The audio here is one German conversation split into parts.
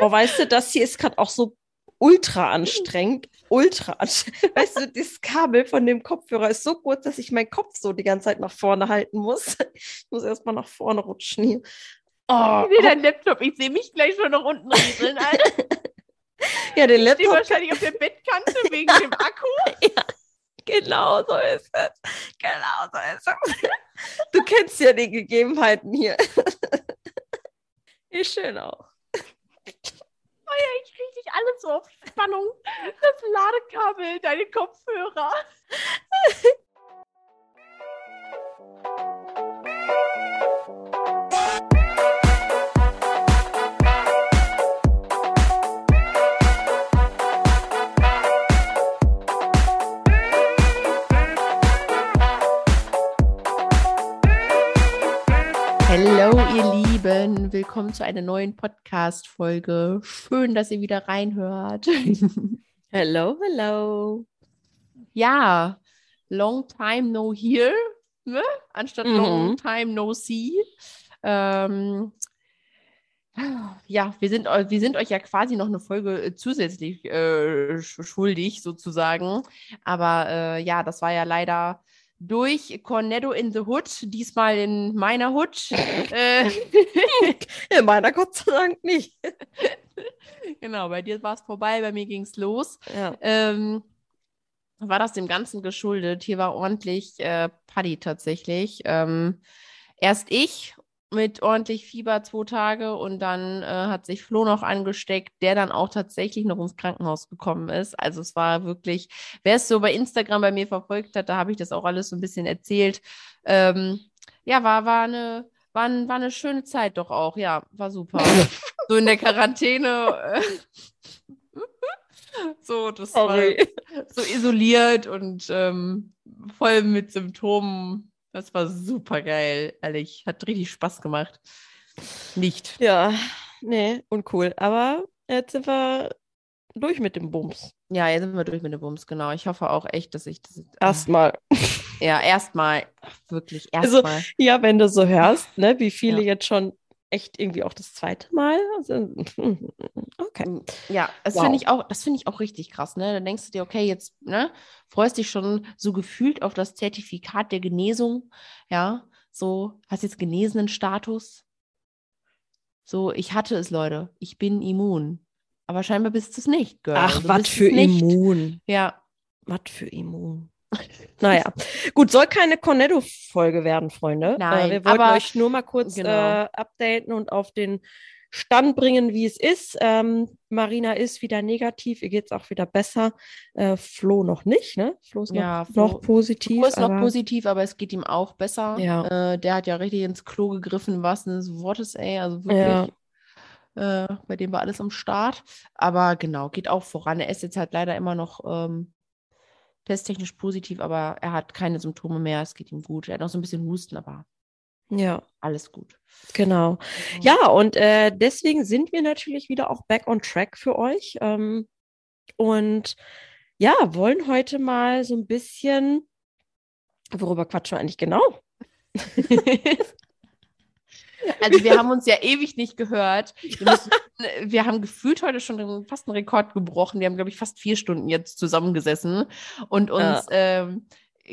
Oh, weißt du, das hier ist gerade auch so ultra anstrengend. Ultra anstrengend. Weißt du, das Kabel von dem Kopfhörer ist so kurz, dass ich meinen Kopf so die ganze Zeit nach vorne halten muss. Ich muss erstmal nach vorne rutschen hier. Oh, ich sehe deinen Laptop, ich sehe mich gleich schon nach unten rieseln. ja, den Laptop. Ich wahrscheinlich auf der Bettkante wegen dem Akku. ja, genau so ist es. Genau so ist es. Du kennst ja die Gegebenheiten hier. Ist schön auch. Ja, ich dich alles so auf Spannung. Das Ladekabel, deine Kopfhörer. Willkommen zu einer neuen Podcast-Folge. Schön, dass ihr wieder reinhört. Hello, hello. Ja, long time no here, ne? anstatt mhm. long time no see. Ähm, ja, wir sind, wir sind euch ja quasi noch eine Folge äh, zusätzlich äh, schuldig, sozusagen. Aber äh, ja, das war ja leider durch Cornetto in the Hood, diesmal in meiner Hood. äh, in meiner Gott sei Dank nicht. genau, bei dir war es vorbei, bei mir ging es los. Ja. Ähm, war das dem Ganzen geschuldet? Hier war ordentlich äh, Paddy tatsächlich. Ähm, erst ich mit ordentlich Fieber zwei Tage und dann äh, hat sich Flo noch angesteckt, der dann auch tatsächlich noch ins Krankenhaus gekommen ist. Also es war wirklich, wer es so bei Instagram bei mir verfolgt hat, da habe ich das auch alles so ein bisschen erzählt. Ähm, ja, war, war eine, war, war eine schöne Zeit doch auch, ja, war super. so in der Quarantäne. Äh, so, das Sorry. war so isoliert und ähm, voll mit Symptomen das war super geil, ehrlich. Hat richtig Spaß gemacht. Nicht. Ja, nee, uncool. Aber jetzt sind wir durch mit dem Bums. Ja, jetzt sind wir durch mit dem Bums, genau. Ich hoffe auch echt, dass ich das. Erstmal. Ja, erstmal. Wirklich, erstmal. Also, ja, wenn du so hörst, ne, wie viele ja. jetzt schon echt irgendwie auch das zweite Mal. Also, okay. Mm, ja, das wow. finde ich auch, das finde ich auch richtig krass, ne? Dann denkst du dir, okay, jetzt, ne, freust dich schon so gefühlt auf das Zertifikat der Genesung, ja, so, hast jetzt genesenen Status. So, ich hatte es, Leute, ich bin immun. Aber scheinbar bist du es nicht, Girl. Ach, also, was für immun. Ja. Was für immun. Naja, gut, soll keine Cornetto-Folge werden, Freunde. Äh, Nein, äh, wir wollten euch nur mal kurz genau. äh, updaten und auf den Stand bringen, wie es ist. Ähm, Marina ist wieder negativ, ihr geht es auch wieder besser. Äh, Flo noch nicht, ne? Flo ist noch, ja, Flo, noch positiv. Flo ist noch positiv, aber es geht ihm auch besser. Ja. Äh, der hat ja richtig ins Klo gegriffen, was des Wortes, ey. Also wirklich. Ja. Äh, bei dem war alles am Start. Aber genau, geht auch voran. Er ist jetzt halt leider immer noch ähm, testtechnisch positiv, aber er hat keine Symptome mehr. Es geht ihm gut. Er hat noch so ein bisschen Husten, aber ja, alles gut. Genau. Ja, und äh, deswegen sind wir natürlich wieder auch back on track für euch. Ähm, und ja, wollen heute mal so ein bisschen, worüber quatschen wir eigentlich genau? Also wir haben uns ja ewig nicht gehört. Wir, müssen, wir, haben gefühlt heute schon fast einen Rekord gebrochen. Wir haben, glaube ich, fast vier Stunden jetzt zusammengesessen und uns ja. ähm,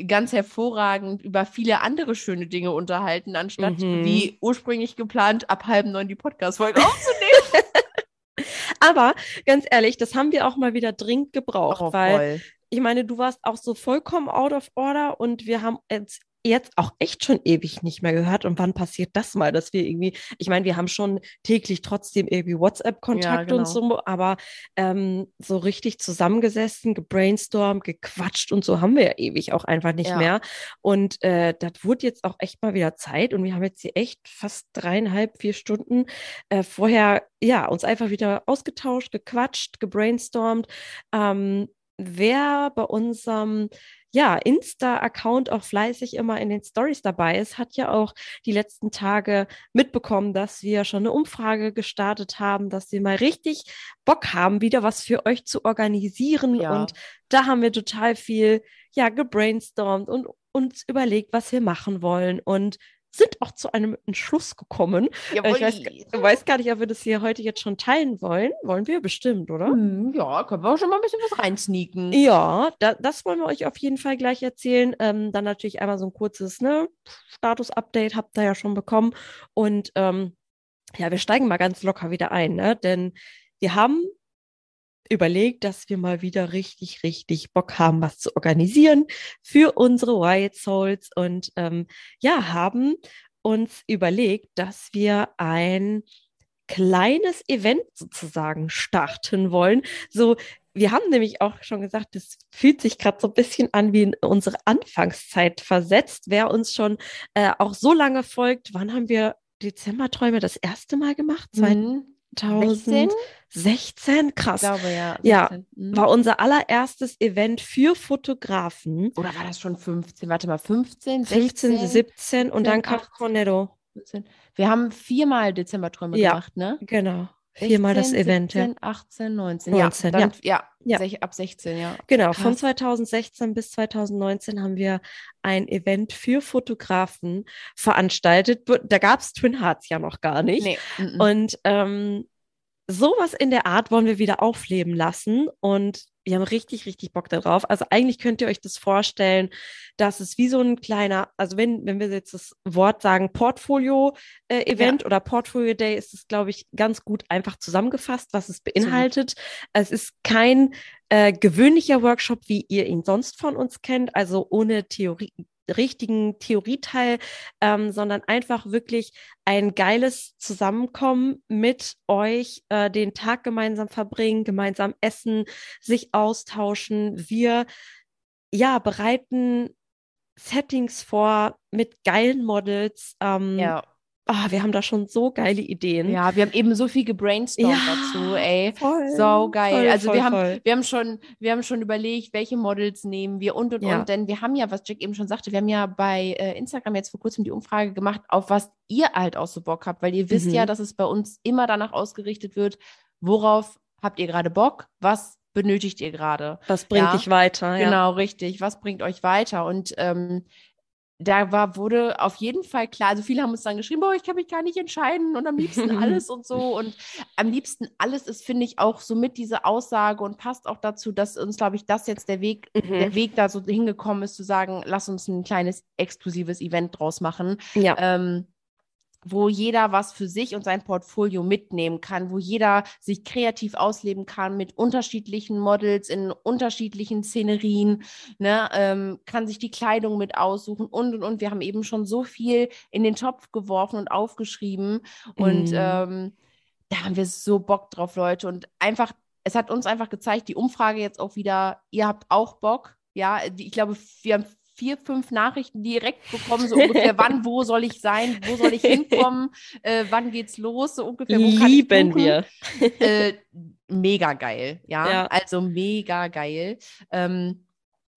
ganz hervorragend über viele andere schöne Dinge unterhalten, anstatt mhm. wie ursprünglich geplant ab halb neun die Podcast-Folge aufzunehmen. Aber ganz ehrlich, das haben wir auch mal wieder dringend gebraucht, oh, weil ich meine, du warst auch so vollkommen out of order und wir haben jetzt jetzt auch echt schon ewig nicht mehr gehört. Und wann passiert das mal, dass wir irgendwie, ich meine, wir haben schon täglich trotzdem irgendwie WhatsApp-Kontakt ja, genau. und so, aber ähm, so richtig zusammengesessen, gebrainstormt, gequatscht und so haben wir ja ewig auch einfach nicht ja. mehr. Und äh, das wurde jetzt auch echt mal wieder Zeit. Und wir haben jetzt hier echt fast dreieinhalb, vier Stunden äh, vorher, ja, uns einfach wieder ausgetauscht, gequatscht, gebrainstormt. Ähm, wer bei unserem ja, Insta-Account auch fleißig immer in den Stories dabei ist, hat ja auch die letzten Tage mitbekommen, dass wir schon eine Umfrage gestartet haben, dass wir mal richtig Bock haben, wieder was für euch zu organisieren. Ja. Und da haben wir total viel, ja, gebrainstormt und uns überlegt, was wir machen wollen. Und sind auch zu einem Entschluss gekommen. Jawohl. Ich weiß, weiß, gar nicht, ob wir das hier heute jetzt schon teilen wollen. Wollen wir bestimmt, oder? Hm, ja, können wir auch schon mal ein bisschen was reinsneaken. Ja, da, das wollen wir euch auf jeden Fall gleich erzählen. Ähm, dann natürlich einmal so ein kurzes ne, Status-Update habt ihr ja schon bekommen. Und ähm, ja, wir steigen mal ganz locker wieder ein, ne? denn wir haben überlegt, dass wir mal wieder richtig, richtig Bock haben, was zu organisieren für unsere White Souls und ähm, ja, haben uns überlegt, dass wir ein kleines Event sozusagen starten wollen. So, wir haben nämlich auch schon gesagt, das fühlt sich gerade so ein bisschen an wie in unsere Anfangszeit versetzt. Wer uns schon äh, auch so lange folgt, wann haben wir Dezemberträume das erste Mal gemacht? Mhm. 2016, krass. Ich glaube, ja. 16. Ja, mhm. war unser allererstes Event für Fotografen. Oder war das schon 15? Warte mal, 15, 16? 15, 17 und dann kam Cornetto. Wir haben viermal Dezemberträume ja, gemacht, ne? Genau. Viermal das Event, 17, ja. 18, 19. 19 ja, dann, ja. ja, ja. ab 16, ja. Genau, Krass. von 2016 bis 2019 haben wir ein Event für Fotografen veranstaltet. Da gab es Twin Hearts ja noch gar nicht. Nee. Und ähm, sowas in der Art wollen wir wieder aufleben lassen. Und wir haben richtig, richtig Bock darauf. Also eigentlich könnt ihr euch das vorstellen, dass es wie so ein kleiner, also wenn, wenn wir jetzt das Wort sagen, Portfolio-Event äh, ja. oder Portfolio Day, ist es, glaube ich, ganz gut einfach zusammengefasst, was es beinhaltet. So. Es ist kein äh, gewöhnlicher Workshop, wie ihr ihn sonst von uns kennt, also ohne Theorie, richtigen Theorieteil, ähm, sondern einfach wirklich ein geiles Zusammenkommen mit euch, äh, den Tag gemeinsam verbringen, gemeinsam essen, sich austauschen. Wir ja bereiten Settings vor mit geilen Models. Ähm, ja oh, wir haben da schon so geile Ideen. Ja, wir haben eben so viel gebrainstormt ja, dazu, ey. Voll, so geil. Voll, also voll, wir haben, wir haben schon, wir haben schon überlegt, welche Models nehmen wir und und ja. und. Denn wir haben ja, was Jack eben schon sagte, wir haben ja bei äh, Instagram jetzt vor kurzem die Umfrage gemacht, auf was ihr halt auch so Bock habt, weil ihr wisst mhm. ja, dass es bei uns immer danach ausgerichtet wird, worauf habt ihr gerade Bock, was benötigt ihr gerade. Was bringt ja? dich weiter? Ja. Genau, richtig. Was bringt euch weiter? Und ähm, da war, wurde auf jeden Fall klar, also viele haben uns dann geschrieben, boah, ich kann mich gar nicht entscheiden und am liebsten alles und so. Und am liebsten alles ist, finde ich, auch so mit diese Aussage und passt auch dazu, dass uns, glaube ich, das jetzt der Weg, mhm. der Weg da so hingekommen ist, zu sagen, lass uns ein kleines exklusives Event draus machen. Ja. Ähm, wo jeder was für sich und sein Portfolio mitnehmen kann, wo jeder sich kreativ ausleben kann mit unterschiedlichen Models in unterschiedlichen Szenerien, ne, ähm, kann sich die Kleidung mit aussuchen und und und. Wir haben eben schon so viel in den Topf geworfen und aufgeschrieben und mm. ähm, da haben wir so Bock drauf, Leute. Und einfach, es hat uns einfach gezeigt, die Umfrage jetzt auch wieder, ihr habt auch Bock. Ja, ich glaube, wir haben vier, fünf Nachrichten direkt bekommen, so ungefähr, wann, wo soll ich sein, wo soll ich hinkommen, äh, wann geht's los, so ungefähr. Wo Lieben wir. Äh, mega geil, ja? ja, also mega geil. Ähm,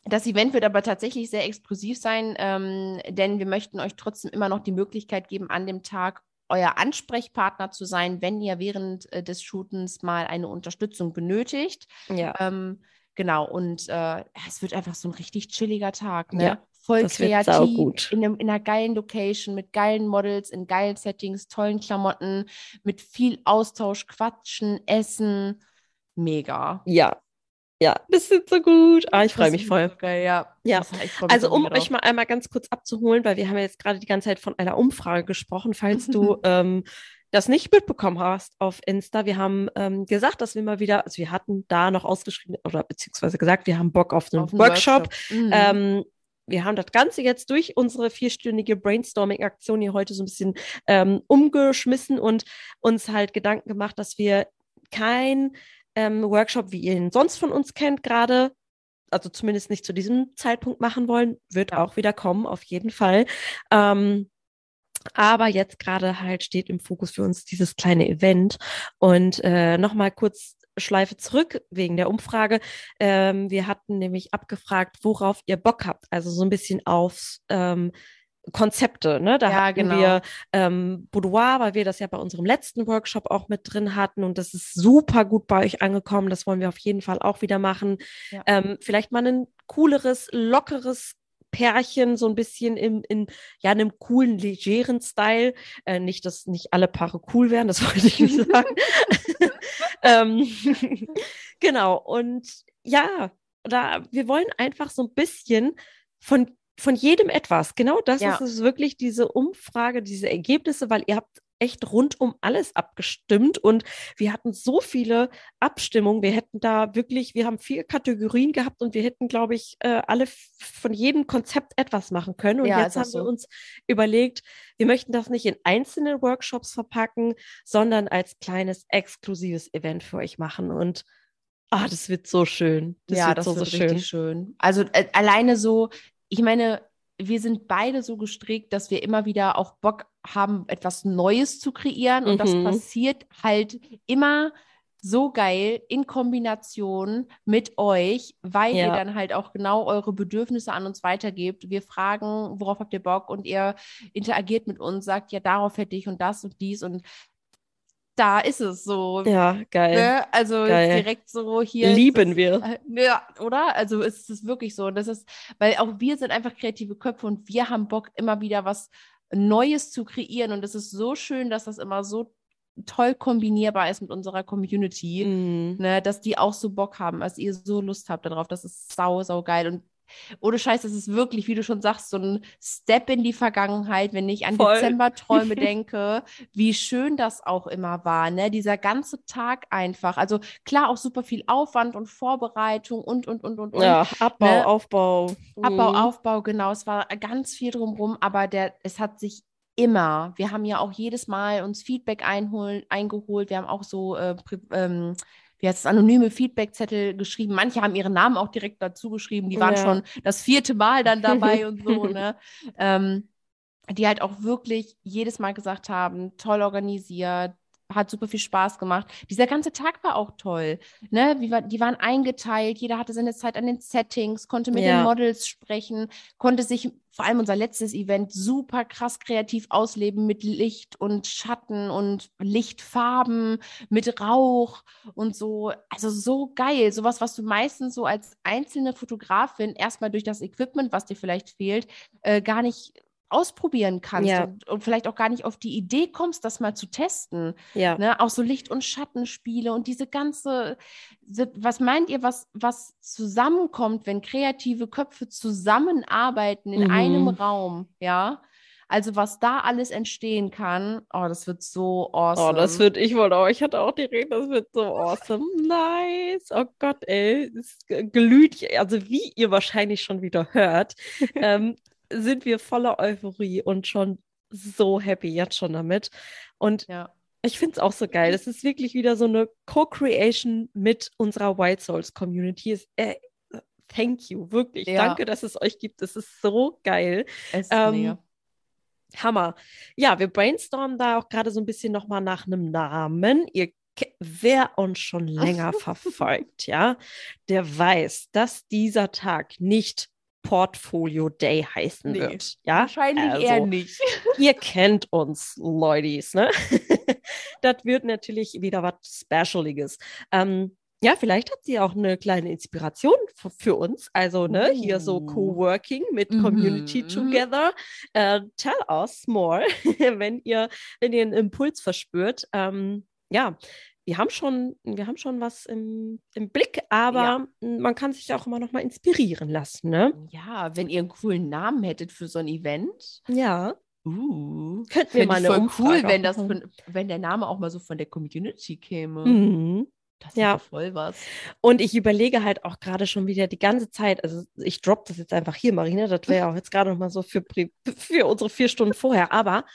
das Event wird aber tatsächlich sehr exklusiv sein, ähm, denn wir möchten euch trotzdem immer noch die Möglichkeit geben, an dem Tag euer Ansprechpartner zu sein, wenn ihr während äh, des Shootens mal eine Unterstützung benötigt. Ja. Ähm, Genau, und äh, es wird einfach so ein richtig chilliger Tag, ne? Ja, Voll kreativ, in, einem, in einer geilen Location, mit geilen Models, in geilen Settings, tollen Klamotten, mit viel Austausch, Quatschen, Essen. Mega. Ja, ja, das ist so gut. Ah, ich freue mich voll. Geil, ja. Ja. Also um euch mal einmal ganz kurz abzuholen, weil wir haben ja jetzt gerade die ganze Zeit von einer Umfrage gesprochen, falls du ähm, das nicht mitbekommen hast auf Insta, wir haben ähm, gesagt, dass wir mal wieder, also wir hatten da noch ausgeschrieben oder beziehungsweise gesagt, wir haben Bock auf einen, auf einen Workshop. Workshop. Mhm. Ähm, wir haben das Ganze jetzt durch unsere vierstündige Brainstorming-Aktion hier heute so ein bisschen ähm, umgeschmissen und uns halt Gedanken gemacht, dass wir kein ähm, Workshop, wie ihr ihn sonst von uns kennt, gerade also zumindest nicht zu diesem Zeitpunkt machen wollen, wird auch wieder kommen, auf jeden Fall. Ähm, aber jetzt gerade halt steht im Fokus für uns dieses kleine Event. Und äh, nochmal kurz Schleife zurück wegen der Umfrage. Ähm, wir hatten nämlich abgefragt, worauf ihr Bock habt. Also so ein bisschen auf ähm, Konzepte. Ne? Da ja, hatten genau. wir ähm, Boudoir, weil wir das ja bei unserem letzten Workshop auch mit drin hatten. Und das ist super gut bei euch angekommen. Das wollen wir auf jeden Fall auch wieder machen. Ja. Ähm, vielleicht mal ein cooleres, lockeres Pärchen, so ein bisschen in, in ja, einem coolen, legeren Style. Äh, nicht, dass nicht alle Paare cool wären, das wollte ich nicht sagen. ähm, genau, und ja, da, wir wollen einfach so ein bisschen von von jedem etwas. Genau das ja. ist es wirklich, diese Umfrage, diese Ergebnisse, weil ihr habt echt rund um alles abgestimmt und wir hatten so viele Abstimmungen. Wir hätten da wirklich, wir haben vier Kategorien gehabt und wir hätten, glaube ich, äh, alle von jedem Konzept etwas machen können. Und ja, jetzt haben so. wir uns überlegt, wir möchten das nicht in einzelne Workshops verpacken, sondern als kleines exklusives Event für euch machen. Und ah, das wird so schön. Das ja, wird das so, wird so richtig schön. schön. Also äh, alleine so, ich meine, wir sind beide so gestrickt, dass wir immer wieder auch Bock haben, etwas Neues zu kreieren. Und mhm. das passiert halt immer so geil in Kombination mit euch, weil ja. ihr dann halt auch genau eure Bedürfnisse an uns weitergebt. Wir fragen, worauf habt ihr Bock und ihr interagiert mit uns, sagt, ja, darauf hätte ich und das und dies und da ist es so. Ja, geil. Ne? Also geil. direkt so hier. Lieben wir. Äh, ja, oder? Also ist es wirklich so. Und das ist, weil auch wir sind einfach kreative Köpfe und wir haben Bock, immer wieder was Neues zu kreieren. Und es ist so schön, dass das immer so toll kombinierbar ist mit unserer Community, mm. ne, dass die auch so Bock haben, als ihr so Lust habt darauf. Das ist sau, sau geil. Und ohne Scheiß, das ist wirklich, wie du schon sagst, so ein Step in die Vergangenheit, wenn ich an Dezemberträume denke, wie schön das auch immer war, ne? Dieser ganze Tag einfach. Also klar, auch super viel Aufwand und Vorbereitung und, und, und, und, und. Ja, Abbau, ne? Aufbau. Abbau, mhm. Aufbau, genau. Es war ganz viel drumherum, aber der, es hat sich immer. Wir haben ja auch jedes Mal uns Feedback einholen, eingeholt. Wir haben auch so äh, ähm, wie heißt es, anonyme Feedbackzettel geschrieben. Manche haben ihren Namen auch direkt dazu geschrieben. Die waren ja. schon das vierte Mal dann dabei und so, ne? Ähm, die halt auch wirklich jedes Mal gesagt haben, toll organisiert, hat super viel Spaß gemacht. Dieser ganze Tag war auch toll. Ne? War, die waren eingeteilt, jeder hatte seine Zeit an den Settings, konnte mit ja. den Models sprechen, konnte sich vor allem unser letztes Event super krass kreativ ausleben mit Licht und Schatten und Lichtfarben, mit Rauch und so. Also so geil. Sowas, was du meistens so als einzelne Fotografin erstmal durch das Equipment, was dir vielleicht fehlt, äh, gar nicht ausprobieren kannst ja. und, und, vielleicht auch gar nicht auf die Idee kommst, das mal zu testen. Ja. Ne? Auch so Licht- und Schattenspiele und diese ganze, was meint ihr, was, was zusammenkommt, wenn kreative Köpfe zusammenarbeiten in mhm. einem Raum, ja? Also was da alles entstehen kann, oh, das wird so awesome. Oh, das wird, ich wollte auch, ich hatte auch die Rede, das wird so awesome. Nice. Oh Gott, ey, es glüht, also wie ihr wahrscheinlich schon wieder hört, ähm, sind wir voller Euphorie und schon so happy jetzt schon damit. Und ja. ich finde es auch so geil. Es ist wirklich wieder so eine Co-Creation mit unserer White Souls Community. äh, thank you, wirklich. Ja. Danke, dass es euch gibt. Es ist so geil. Es ist ähm, Hammer. Ja, wir brainstormen da auch gerade so ein bisschen nochmal nach einem Namen. Ihr wer uns schon länger verfolgt, ja, der weiß, dass dieser Tag nicht Portfolio Day heißen nee, wird. Ja? Wahrscheinlich also, eher nicht. ihr kennt uns, Leutis, ne? das wird natürlich wieder was Specialiges. Ähm, ja, vielleicht hat sie auch eine kleine Inspiration für uns. Also, ne, oh. hier so oh. Co-working mit mhm. Community Together. Uh, tell us more, wenn ihr, wenn ihr einen Impuls verspürt. Ähm, ja, wir haben schon, wir haben schon was im, im Blick, aber ja. man kann sich auch immer noch mal inspirieren lassen, ne? Ja, wenn ihr einen coolen Namen hättet für so ein Event. Ja. Uh, Könnten wir mal eine voll cool, wenn das von, wenn der Name auch mal so von der Community käme. Mhm. Das ist ja voll was. Und ich überlege halt auch gerade schon wieder die ganze Zeit, also ich droppe das jetzt einfach hier, Marina, das wäre auch jetzt gerade noch mal so für, für unsere vier Stunden vorher, aber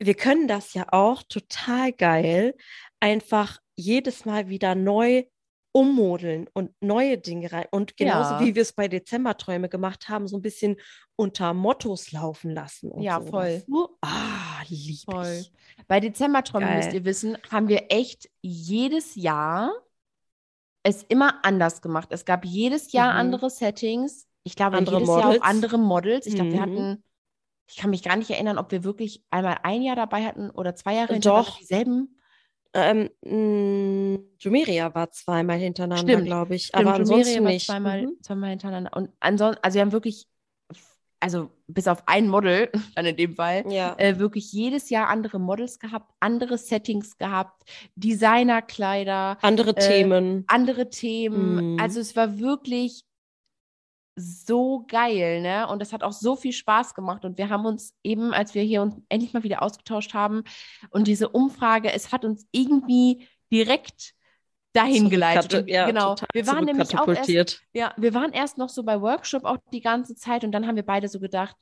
wir können das ja auch total geil einfach jedes Mal wieder neu ummodeln und neue Dinge rein. Und genauso ja. wie wir es bei Dezemberträume gemacht haben, so ein bisschen unter Mottos laufen lassen. ja, so. voll. Ah, lieb voll. Ich. Bei Dezemberträumen, müsst ihr wissen, haben wir echt jedes Jahr es immer anders gemacht. Es gab jedes Jahr mhm. andere Settings. Ich glaube, andere jedes Models. Jahr auch andere Models. Ich glaube, mhm. wir hatten, ich kann mich gar nicht erinnern, ob wir wirklich einmal ein Jahr dabei hatten oder zwei Jahre Doch. dieselben. Ähm, mh, Jumeria war zweimal hintereinander, glaube ich. Stimmt, aber ansonsten Jumeria nicht. Zweimal, mhm. zweimal hintereinander. Und ansonsten, also wir haben wirklich also bis auf ein Model, dann in dem Fall, ja. äh, wirklich jedes Jahr andere Models gehabt, andere Settings gehabt, Designerkleider, andere äh, Themen. Andere Themen. Mm. Also es war wirklich so geil, ne? Und es hat auch so viel Spaß gemacht. Und wir haben uns eben, als wir hier uns endlich mal wieder ausgetauscht haben und diese Umfrage, es hat uns irgendwie direkt dahin geleitet. Und, ja, genau. Wir waren nämlich auch erst, ja, wir waren erst noch so bei Workshop auch die ganze Zeit und dann haben wir beide so gedacht,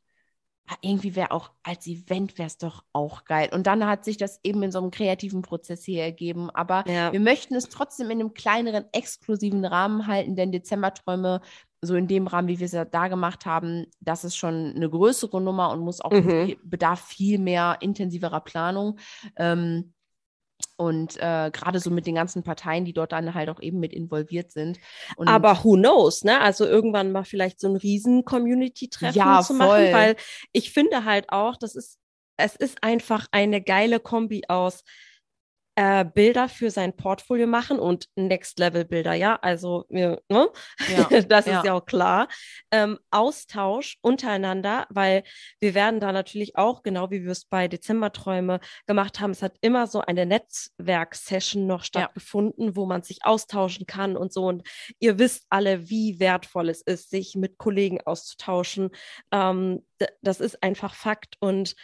ah, irgendwie wäre auch als Event wäre es doch auch geil. Und dann hat sich das eben in so einem kreativen Prozess hier ergeben. Aber ja. wir möchten es trotzdem in einem kleineren, exklusiven Rahmen halten, denn Dezemberträume so in dem Rahmen, wie wir es ja da gemacht haben, das ist schon eine größere Nummer und muss auch mhm. bedarf viel mehr intensiverer Planung. Ähm, und äh, gerade so mit den ganzen Parteien, die dort dann halt auch eben mit involviert sind. Und Aber who knows, ne? Also irgendwann mal vielleicht so ein riesen Community-Treffen ja, zu machen, weil ich finde halt auch, das ist, es ist einfach eine geile Kombi aus äh, Bilder für sein Portfolio machen und Next-Level-Bilder, ja, also ne? ja, das ja. ist ja auch klar. Ähm, Austausch untereinander, weil wir werden da natürlich auch, genau wie wir es bei Dezemberträume gemacht haben, es hat immer so eine Netzwerk-Session noch stattgefunden, ja. wo man sich austauschen kann und so. Und ihr wisst alle, wie wertvoll es ist, sich mit Kollegen auszutauschen. Ähm, das ist einfach Fakt und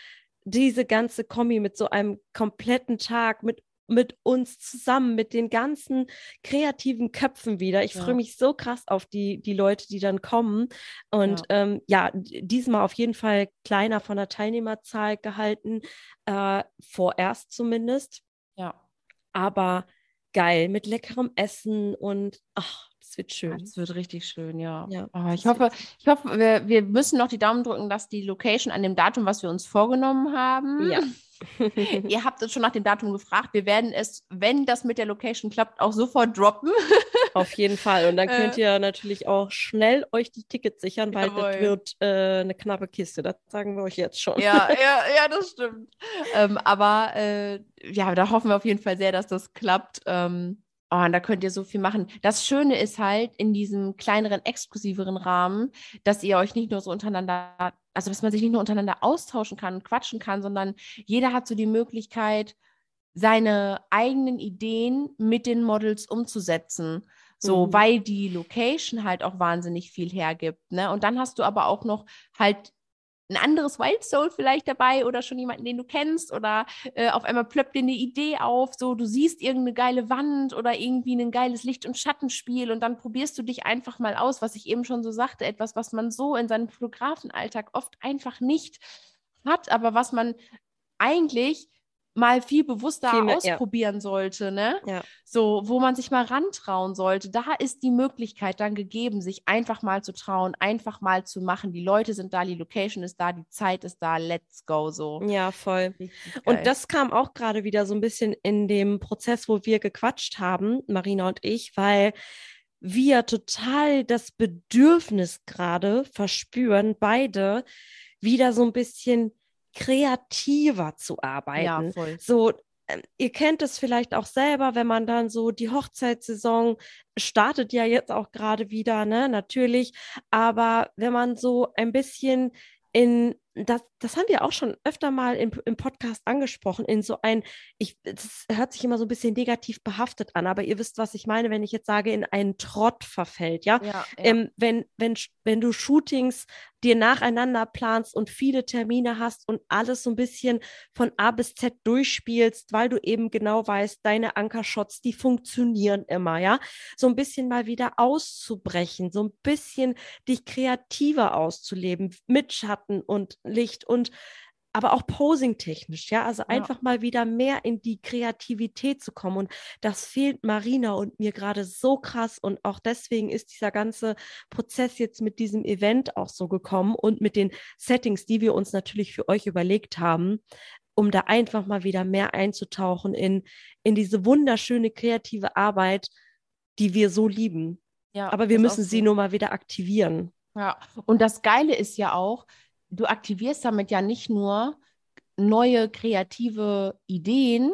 diese ganze Kombi mit so einem kompletten Tag, mit mit uns zusammen, mit den ganzen kreativen Köpfen wieder. Ich ja. freue mich so krass auf die, die Leute, die dann kommen. Und ja, ähm, ja diesmal auf jeden Fall kleiner von der Teilnehmerzahl gehalten, äh, vorerst zumindest. Ja. Aber geil, mit leckerem Essen und ach, das wird schön. Es wird richtig schön, ja. ja oh, ich hoffe, ich hoffe, wir, wir müssen noch die Daumen drücken, dass die Location an dem Datum, was wir uns vorgenommen haben, ja. Ihr habt uns schon nach dem Datum gefragt. Wir werden es, wenn das mit der Location klappt, auch sofort droppen. Auf jeden Fall. Und dann könnt äh. ihr natürlich auch schnell euch die Tickets sichern, weil Jawohl. das wird äh, eine knappe Kiste. Das sagen wir euch jetzt schon. Ja, ja, ja, das stimmt. ähm, aber äh, ja, da hoffen wir auf jeden Fall sehr, dass das klappt. Ähm, Oh, und da könnt ihr so viel machen. Das Schöne ist halt in diesem kleineren, exklusiveren Rahmen, dass ihr euch nicht nur so untereinander, also dass man sich nicht nur untereinander austauschen kann und quatschen kann, sondern jeder hat so die Möglichkeit, seine eigenen Ideen mit den Models umzusetzen. So, mhm. weil die Location halt auch wahnsinnig viel hergibt. Ne? Und dann hast du aber auch noch halt ein anderes Wild Soul vielleicht dabei oder schon jemanden, den du kennst oder äh, auf einmal plöppt dir eine Idee auf, so du siehst irgendeine geile Wand oder irgendwie ein geiles Licht- und Schattenspiel und dann probierst du dich einfach mal aus, was ich eben schon so sagte, etwas, was man so in seinem Fotografenalltag oft einfach nicht hat, aber was man eigentlich mal viel bewusster viel mehr, ausprobieren ja. sollte, ne? Ja. So, wo man sich mal rantrauen sollte. Da ist die Möglichkeit dann gegeben, sich einfach mal zu trauen, einfach mal zu machen. Die Leute sind da, die Location ist da, die Zeit ist da, let's go so. Ja, voll. Und das kam auch gerade wieder so ein bisschen in dem Prozess, wo wir gequatscht haben, Marina und ich, weil wir total das Bedürfnis gerade verspüren, beide wieder so ein bisschen kreativer zu arbeiten. Ja, voll. So, ähm, ihr kennt es vielleicht auch selber, wenn man dann so die Hochzeitssaison startet ja jetzt auch gerade wieder, ne, natürlich. Aber wenn man so ein bisschen in das, das haben wir auch schon öfter mal im, im Podcast angesprochen, in so ein, ich, das hört sich immer so ein bisschen negativ behaftet an, aber ihr wisst, was ich meine, wenn ich jetzt sage, in einen Trott verfällt, ja. ja, ja. Ähm, wenn, wenn, wenn du Shootings dir nacheinander planst und viele Termine hast und alles so ein bisschen von A bis Z durchspielst, weil du eben genau weißt, deine Ankershots, die funktionieren immer, ja. So ein bisschen mal wieder auszubrechen, so ein bisschen dich kreativer auszuleben mit Schatten und Licht und aber auch posing-technisch, ja, also ja. einfach mal wieder mehr in die Kreativität zu kommen. Und das fehlt Marina und mir gerade so krass. Und auch deswegen ist dieser ganze Prozess jetzt mit diesem Event auch so gekommen und mit den Settings, die wir uns natürlich für euch überlegt haben, um da einfach mal wieder mehr einzutauchen in, in diese wunderschöne kreative Arbeit, die wir so lieben. Ja, aber wir müssen sie nur mal wieder aktivieren. Ja, und das Geile ist ja auch, du aktivierst damit ja nicht nur neue kreative Ideen,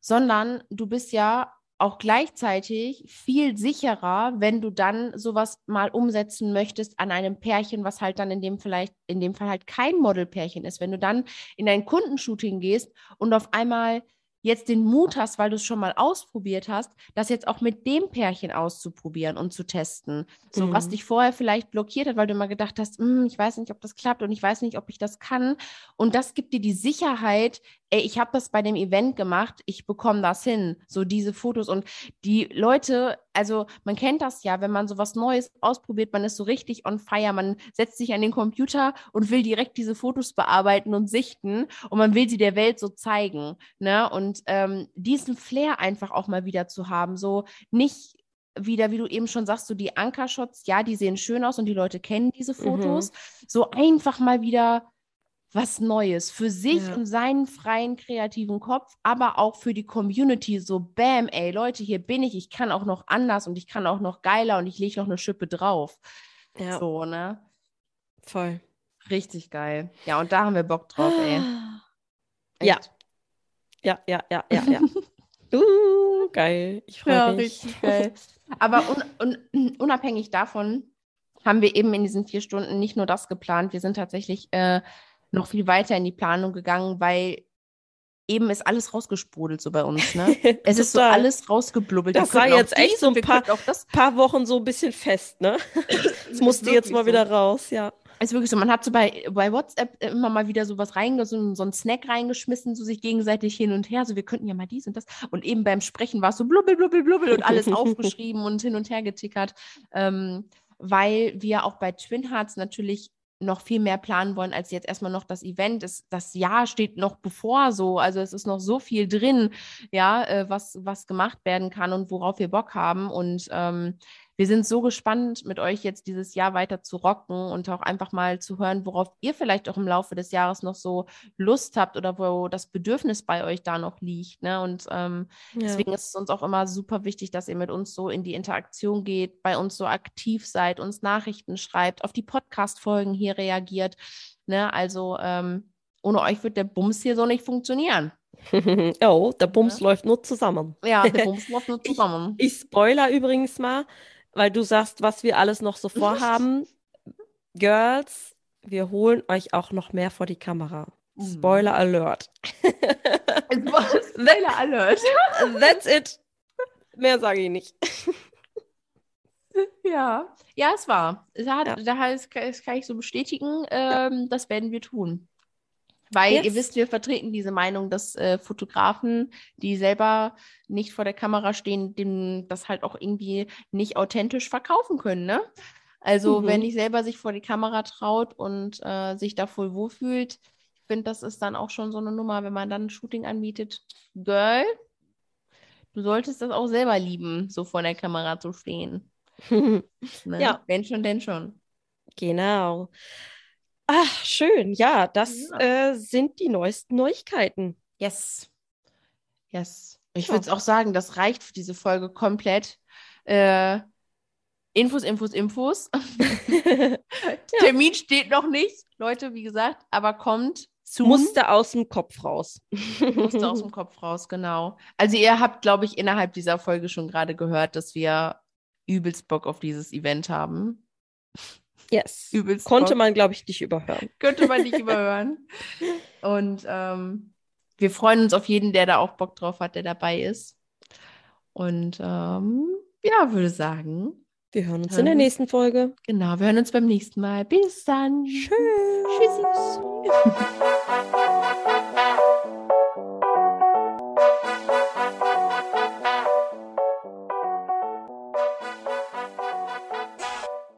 sondern du bist ja auch gleichzeitig viel sicherer, wenn du dann sowas mal umsetzen möchtest an einem Pärchen, was halt dann in dem vielleicht in dem Fall halt kein Modelpärchen ist. Wenn du dann in ein Kundenshooting gehst und auf einmal jetzt den Mut hast, weil du es schon mal ausprobiert hast, das jetzt auch mit dem Pärchen auszuprobieren und zu testen. So, mhm. was dich vorher vielleicht blockiert hat, weil du immer gedacht hast, hm, ich weiß nicht, ob das klappt und ich weiß nicht, ob ich das kann. Und das gibt dir die Sicherheit, ey, ich habe das bei dem Event gemacht, ich bekomme das hin, so diese Fotos. Und die Leute, also man kennt das ja, wenn man so was Neues ausprobiert, man ist so richtig on fire, man setzt sich an den Computer und will direkt diese Fotos bearbeiten und sichten und man will sie der Welt so zeigen. Ne? Und ähm, diesen Flair einfach auch mal wieder zu haben, so nicht wieder, wie du eben schon sagst, so die Ankershots, ja, die sehen schön aus und die Leute kennen diese mhm. Fotos. Mhm. So einfach mal wieder was Neues für sich ja. und seinen freien kreativen Kopf, aber auch für die Community. So, bam, ey, Leute, hier bin ich. Ich kann auch noch anders und ich kann auch noch geiler und ich lege noch eine Schippe drauf. Ja. So, ne? Voll. Richtig geil. Ja, und da haben wir Bock drauf, ey. Echt. Ja. Ja, ja, ja, ja, ja. uh, geil. Ich freue ja, mich. Richtig geil. Aber un un unabhängig davon haben wir eben in diesen vier Stunden nicht nur das geplant, wir sind tatsächlich äh, noch viel weiter in die Planung gegangen, weil eben ist alles rausgesprudelt so bei uns, ne? Es ist so alles rausgeblubbelt. Das war jetzt echt so ein paar, paar Wochen so ein bisschen fest, ne? Es musste jetzt mal so. wieder raus, ja. Es ist wirklich so, man hat so bei, bei WhatsApp immer mal wieder so was reingeschmissen, so einen Snack reingeschmissen, so sich gegenseitig hin und her, so wir könnten ja mal dies und das. Und eben beim Sprechen war es so blubbel, blubbel, blubbel und alles aufgeschrieben und hin und her getickert, ähm, weil wir auch bei Twin Hearts natürlich noch viel mehr planen wollen als jetzt erstmal noch das Event. Es, das Jahr steht noch bevor so. Also es ist noch so viel drin, ja, äh, was, was gemacht werden kann und worauf wir Bock haben. Und ähm, wir sind so gespannt, mit euch jetzt dieses Jahr weiter zu rocken und auch einfach mal zu hören, worauf ihr vielleicht auch im Laufe des Jahres noch so Lust habt oder wo das Bedürfnis bei euch da noch liegt. Ne? Und ähm, ja. deswegen ist es uns auch immer super wichtig, dass ihr mit uns so in die Interaktion geht, bei uns so aktiv seid, uns Nachrichten schreibt, auf die Podcast-Folgen hier reagiert. Ne? Also ähm, ohne euch wird der Bums hier so nicht funktionieren. oh, der Bums ja. läuft nur zusammen. Ja, der Bums läuft nur zusammen. Ich, ich spoiler übrigens mal weil du sagst, was wir alles noch so vorhaben. Girls, wir holen euch auch noch mehr vor die Kamera. Mhm. Spoiler Alert. Spoiler Alert. That's it. Mehr sage ich nicht. Ja, ja, es war. Hat, ja. Das kann ich so bestätigen. Ähm, ja. Das werden wir tun. Weil yes. ihr wisst, wir vertreten diese Meinung, dass äh, Fotografen, die selber nicht vor der Kamera stehen, dem das halt auch irgendwie nicht authentisch verkaufen können, ne? Also, mhm. wenn ich selber sich vor die Kamera traut und äh, sich da voll wohlfühlt, ich finde, das ist dann auch schon so eine Nummer, wenn man dann ein Shooting anbietet. Girl, du solltest das auch selber lieben, so vor der Kamera zu stehen. ne? Ja. Wenn schon, denn schon. Genau. Ach, schön. Ja, das ja. Äh, sind die neuesten Neuigkeiten. Yes. Yes. Ich ja. würde es auch sagen, das reicht für diese Folge komplett. Äh, Infos, Infos, Infos. Termin steht noch nicht, Leute, wie gesagt, aber kommt. Soon. Musste aus dem Kopf raus. Musste aus dem Kopf raus, genau. Also ihr habt, glaube ich, innerhalb dieser Folge schon gerade gehört, dass wir übelst Bock auf dieses Event haben. Yes. Übelst Konnte Bock. man, glaube ich, nicht überhören. Könnte man nicht überhören. Und ähm, wir freuen uns auf jeden, der da auch Bock drauf hat, der dabei ist. Und ähm, ja, würde sagen. Wir hören uns hören in der nächsten Folge. Genau, wir hören uns beim nächsten Mal. Bis dann. Tschüss. Tschüssi.